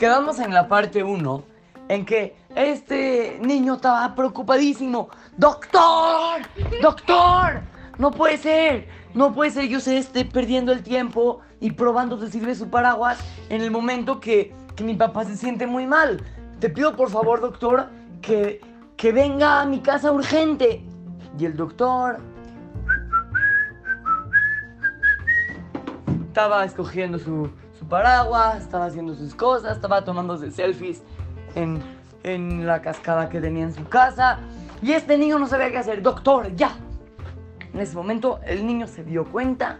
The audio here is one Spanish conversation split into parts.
quedamos en la parte 1 en que este niño estaba preocupadísimo. ¡Doctor! ¡Doctor! No puede ser, no puede ser. Yo se esté perdiendo el tiempo y probando de sirve su paraguas en el momento que, que mi papá se siente muy mal. Te pido por favor, doctor, que, que venga a mi casa urgente. Y el doctor estaba escogiendo su paraguas, estaba haciendo sus cosas, estaba tomándose selfies en, en la cascada que tenía en su casa. Y este niño no sabía qué hacer. Doctor, ya. En ese momento el niño se dio cuenta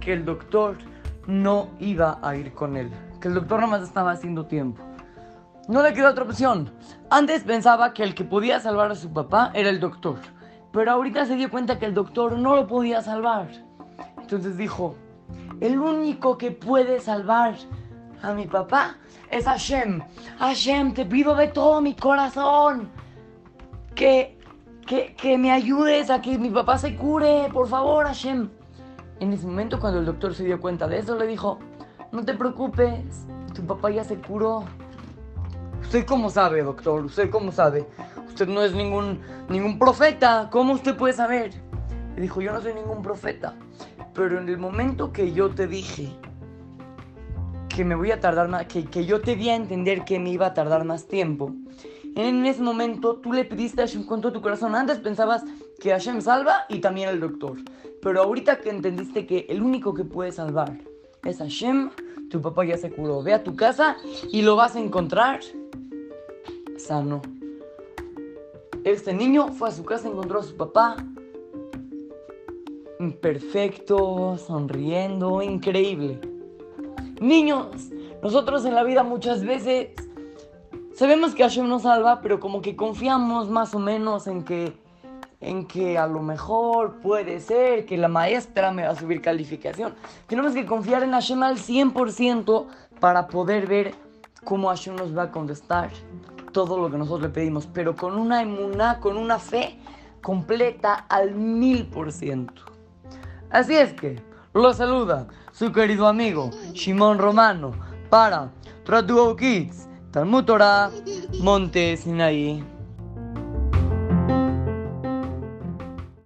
que el doctor no iba a ir con él. Que el doctor nomás estaba haciendo tiempo. No le quedó otra opción. Antes pensaba que el que podía salvar a su papá era el doctor. Pero ahorita se dio cuenta que el doctor no lo podía salvar. Entonces dijo, el único que puede salvar a mi papá es Hashem. Hashem, te pido de todo mi corazón que, que, que me ayudes a que mi papá se cure. Por favor, Hashem. En ese momento, cuando el doctor se dio cuenta de eso, le dijo, no te preocupes, tu papá ya se curó. ¿Usted cómo sabe, doctor? ¿Usted cómo sabe? Usted no es ningún, ningún profeta. ¿Cómo usted puede saber? Le dijo, yo no soy ningún profeta. Pero en el momento que yo te dije que me voy a tardar más, que, que yo te di a entender que me iba a tardar más tiempo, en ese momento tú le pediste a Hashem con todo tu corazón. Antes pensabas que Hashem salva y también el doctor. Pero ahorita que entendiste que el único que puede salvar es Hashem, tu papá ya se curó. Ve a tu casa y lo vas a encontrar sano. Este niño fue a su casa, encontró a su papá perfecto, sonriendo, increíble. Niños, nosotros en la vida muchas veces sabemos que Hashem nos salva, pero como que confiamos más o menos en que en que a lo mejor puede ser que la maestra me va a subir calificación. Tenemos que confiar en Hashem al 100% para poder ver cómo Hashem nos va a contestar todo lo que nosotros le pedimos, pero con una emuná, con una fe completa al mil por ciento. Así es que lo saluda su querido amigo Shimon Romano para Tratuo Kids, Talmud Torah, Monte Sinaí.